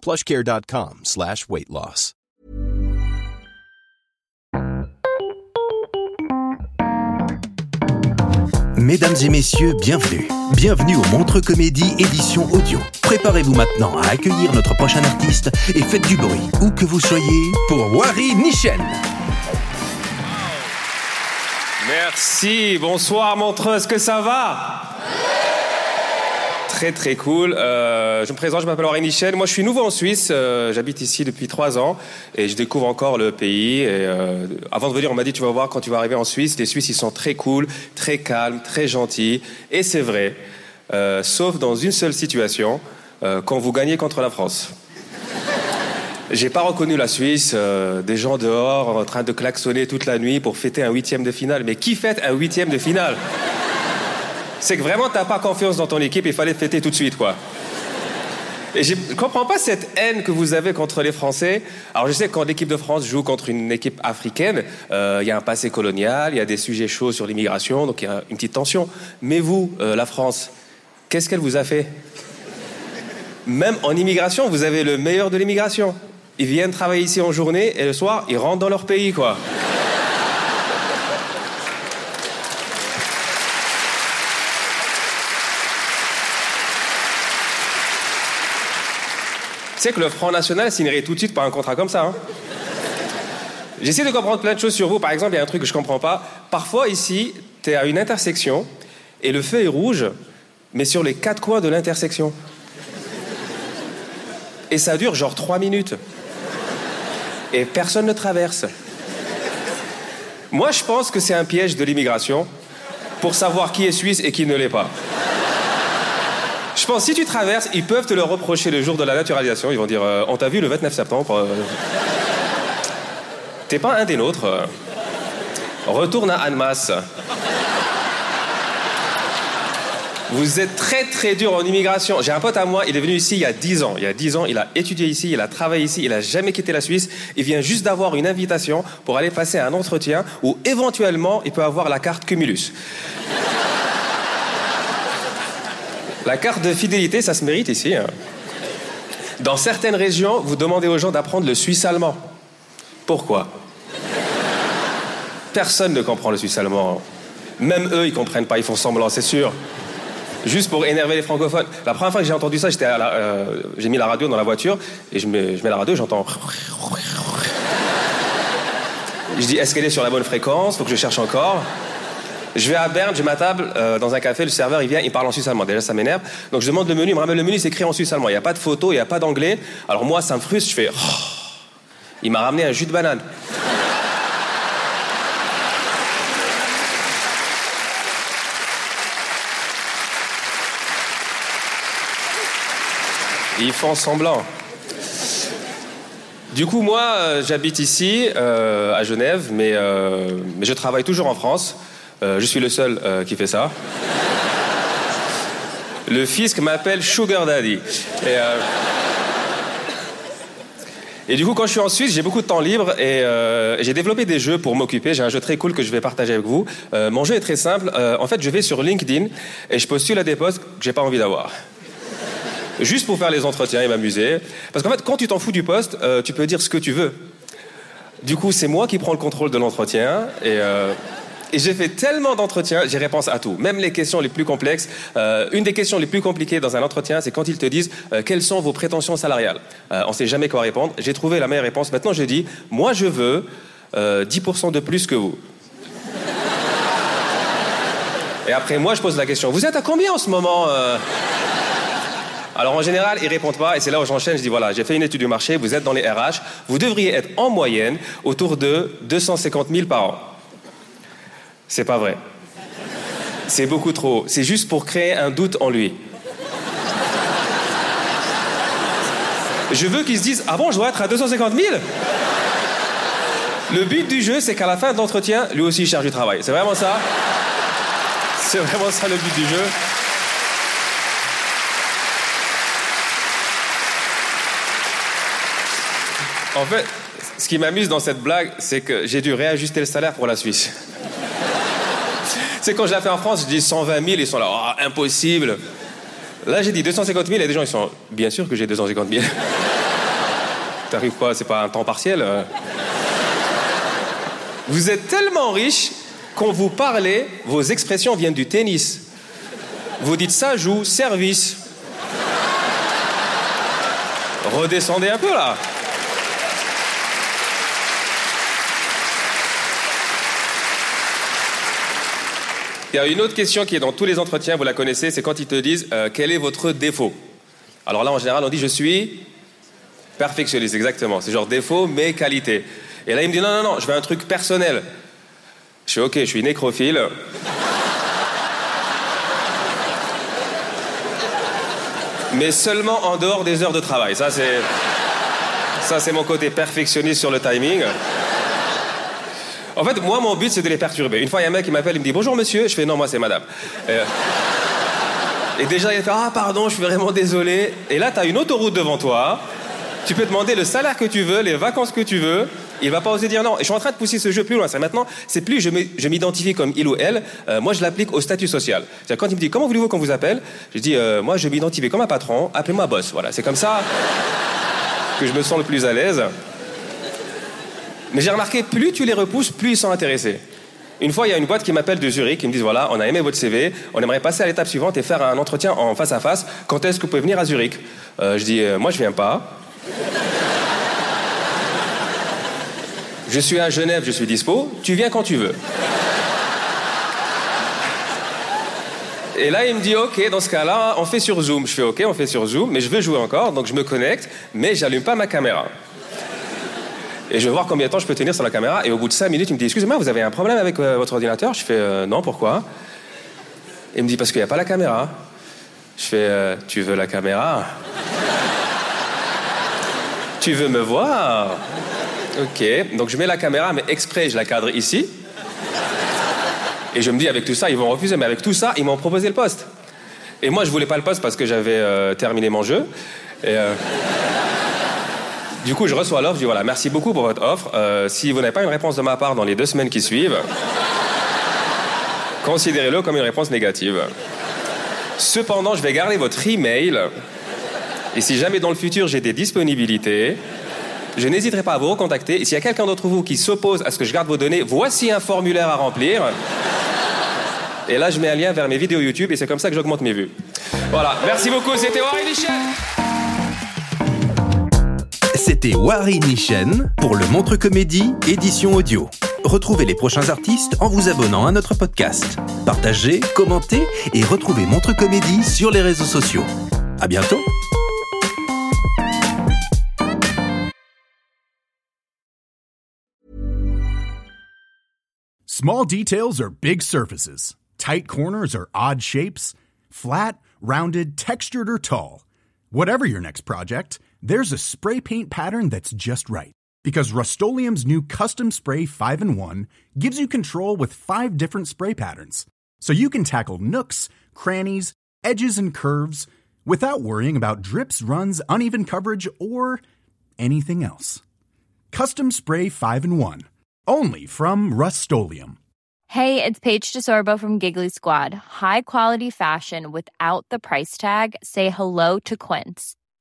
plushcare.com slash weight loss. Mesdames et messieurs, bienvenue. Bienvenue au Montre Comédie édition audio. Préparez-vous maintenant à accueillir notre prochain artiste et faites du bruit, où que vous soyez, pour Wari Nichen. Merci, bonsoir Montreux, est-ce que ça va? Très très cool. Euh, je me présente, je m'appelle Henri Michel. Moi je suis nouveau en Suisse, euh, j'habite ici depuis trois ans et je découvre encore le pays. Euh, avant de venir, on m'a dit tu vas voir quand tu vas arriver en Suisse, les Suisses ils sont très cool, très calmes, très gentils. Et c'est vrai, sauf dans une seule situation, quand vous gagnez contre la France. J'ai pas reconnu la Suisse, des gens dehors en train de klaxonner toute la nuit pour fêter un huitième de finale. Mais qui fête un huitième de finale? C'est que vraiment t'as pas confiance dans ton équipe, il fallait fêter tout de suite, quoi. Et je comprends pas cette haine que vous avez contre les Français. Alors je sais que quand l'équipe de France joue contre une équipe africaine, euh, il y a un passé colonial, il y a des sujets chauds sur l'immigration, donc il y a une petite tension. Mais vous, euh, la France, qu'est-ce qu'elle vous a fait? Même en immigration, vous avez le meilleur de l'immigration. Ils viennent travailler ici en journée et le soir, ils rentrent dans leur pays, quoi. Tu sais que le Front National signerait tout de suite par un contrat comme ça. Hein J'essaie de comprendre plein de choses sur vous. Par exemple, il y a un truc que je comprends pas. Parfois, ici, tu es à une intersection et le feu est rouge, mais sur les quatre coins de l'intersection. Et ça dure genre trois minutes. Et personne ne traverse. Moi, je pense que c'est un piège de l'immigration pour savoir qui est suisse et qui ne l'est pas. Je pense si tu traverses, ils peuvent te le reprocher le jour de la naturalisation. Ils vont dire euh, On t'a vu le 29 septembre. euh, T'es pas un des nôtres. euh. Retourne à Annemasse. Vous êtes très très dur en immigration. J'ai un pote à moi, il est venu ici il y a 10 ans. Il y a 10 ans, il a étudié ici, il a travaillé ici, il a jamais quitté la Suisse. Il vient juste d'avoir une invitation pour aller passer un entretien où éventuellement il peut avoir la carte Cumulus. La carte de fidélité, ça se mérite ici. hein. Dans certaines régions, vous demandez aux gens d'apprendre le suisse allemand. Pourquoi? Personne ne comprend le suisse allemand. Même eux, ils comprennent pas, ils font semblant, c'est sûr. Juste pour énerver les francophones. La première fois que j'ai entendu ça, euh, j'ai mis la radio dans la voiture et je mets, je mets la radio, j'entends. Je dis, est-ce qu'elle est sur la bonne fréquence? Faut que je cherche encore. Je vais à Berne, j'ai ma table euh, dans un café, le serveur il vient, il parle en suisse allemand. Déjà ça m'énerve. Donc je demande le menu, il me ramène le menu, c'est écrit en suisse allemand. Il n'y a pas de photo, il n'y a pas d'anglais. Alors moi ça me frustre, je fais. Oh. Il m'a ramené un jus de banane. Ils font semblant. Du coup, moi, euh, j'habite ici, euh, à Genève, mais, mais je travaille toujours en France. Euh, je suis le seul euh, qui fait ça. Le fisc m'appelle Sugar Daddy. Et, euh, et du coup, quand je suis en Suisse, j'ai beaucoup de temps libre et j'ai développé des jeux pour m'occuper. J'ai un jeu très cool que je vais partager avec vous. Mon jeu est très simple. En fait, je vais sur LinkedIn et je postule à des postes que j'ai pas envie d'avoir. Juste pour faire les entretiens et m'amuser. Parce qu'en fait, quand tu t'en fous du poste, tu peux dire ce que tu veux. Du coup, c'est moi qui prends le contrôle de l'entretien et, Et j'ai fait tellement d'entretiens, j'ai réponse à tout, même les questions les plus complexes. Euh, une des questions les plus compliquées dans un entretien, c'est quand ils te disent euh, quelles sont vos prétentions salariales? Euh, on ne sait jamais quoi répondre. J'ai trouvé la meilleure réponse. Maintenant, je dis, moi, je veux 10% de plus que vous. Et après, moi, je pose la question, vous êtes à combien en ce moment alors en général, ils répondent pas et c'est là où j'enchaîne. Je dis voilà, j'ai fait une étude du marché, vous êtes dans les RH, vous devriez être en moyenne autour de 250 000 par an. C'est pas vrai. C'est beaucoup trop. C'est juste pour créer un doute en lui. Je veux qu'il se dise Ah bon, je dois être à 250 000 Le but du jeu, c'est qu'à la fin de l'entretien, lui aussi, il cherche du travail. C'est vraiment ça C'est vraiment ça le but du jeu. En fait, ce qui m'amuse dans cette blague, c'est que j'ai dû réajuster le salaire pour la Suisse. C'est quand je l'ai fait en France, je dis 120 000, ils sont là, oh, impossible. Là, j'ai dit 250 000 et des gens, ils sont, bien sûr que j'ai 250 000. T'arrives quoi C'est pas un temps partiel euh? Vous êtes tellement riche, quand vous parlez, vos expressions viennent du tennis. Vous dites ça joue, service. Redescendez un peu là. Il y a une autre question qui est dans tous les entretiens, vous la connaissez, c'est quand ils te disent euh, quel est votre défaut? Alors là, en général, on dit je suis perfectionniste, exactement. C'est genre défaut, mais qualité. Et là, il me dit non, non, non, je veux un truc personnel. Je suis ok, je suis nécrophile. mais seulement en dehors des heures de travail. Ça, c'est. Ça, c'est mon côté perfectionniste sur le timing. En fait, moi, mon but, c'est de les perturber. Une fois, il y a un mec qui m'appelle, il me dit Bonjour monsieur. Je fais Non, moi, c'est madame. Et, euh, déjà, il fait Ah, pardon, je suis vraiment désolé. Et là, tu as une autoroute devant toi. Tu peux demander le salaire que tu veux, les vacances que tu veux. Il va pas oser dire non. Et je suis en train de pousser ce jeu plus loin. C'est maintenant, c'est plus je m'identifie comme il ou elle. Euh, moi, je l'applique au statut social. C'est quand il me dit comment voulez-vous qu'on vous appelle, je dis euh, moi, je m'identifie comme un patron. Appelez-moi boss. Voilà, c'est comme ça que je me sens le plus à l'aise. Mais j'ai remarqué, plus tu les repousses, plus ils sont intéressés. Une fois, il y a une boîte qui m'appelle de Zurich, qui me dit voilà, on a aimé votre CV, on aimerait passer à l'étape suivante et faire un entretien en face à face. Quand est-ce que vous pouvez venir à Zurich? Euh, Je dis euh, moi, je viens pas. je suis à Genève, je suis dispo. Tu viens quand tu veux. Et là, il me dit, OK, dans ce cas-là, on fait sur Zoom. Je fais OK, on fait sur Zoom, mais je veux jouer encore, donc je me connecte, mais j'allume pas ma caméra. Et je vais voir combien de temps je peux tenir sur la caméra. Et au bout de 5 minutes, il me dit Excusez-moi, vous avez un problème avec euh, votre ordinateur? Je fais euh, Non, pourquoi? Il me dit Parce qu'il n'y a pas la caméra. Je fais euh, Tu veux la caméra? Tu veux me voir? Ok. Donc je mets la caméra, mais exprès, je la cadre ici. Et je me dis Avec tout ça, ils vont refuser. Mais avec tout ça, ils m'ont proposé le poste. Et moi, je voulais pas le poste parce que j'avais terminé mon jeu. Et. Du coup, je reçois l'offre, je dis voilà, merci beaucoup pour votre offre. Euh, si vous n'avez pas une réponse de ma part dans les deux semaines qui suivent, considérez-le comme une réponse négative. Cependant, je vais garder votre email. Et si jamais dans le futur j'ai des disponibilités, je n'hésiterai pas à vous recontacter. Et s'il y a quelqu'un d'entre vous qui s'oppose à ce que je garde vos données, voici un formulaire à remplir. Et là, je mets un lien vers mes vidéos YouTube et c'est comme ça que j'augmente mes vues. Voilà, merci beaucoup, c'était Warren Michel. C'était Wari Nishen pour le Montre Comédie, édition audio. Retrouvez les prochains artistes en vous abonnant à notre podcast. Partagez, commentez et retrouvez Montre Comédie sur les réseaux sociaux. À bientôt! Small details are big surfaces. Tight corners are odd shapes. Flat, rounded, textured, or tall. Whatever your next project, there's a spray paint pattern that's just right. Because Rust new Custom Spray 5 and 1 gives you control with five different spray patterns. So you can tackle nooks, crannies, edges, and curves without worrying about drips, runs, uneven coverage, or anything else. Custom Spray 5 and 1. Only from Rust Hey, it's Paige DeSorbo from Giggly Squad. High quality fashion without the price tag? Say hello to Quince.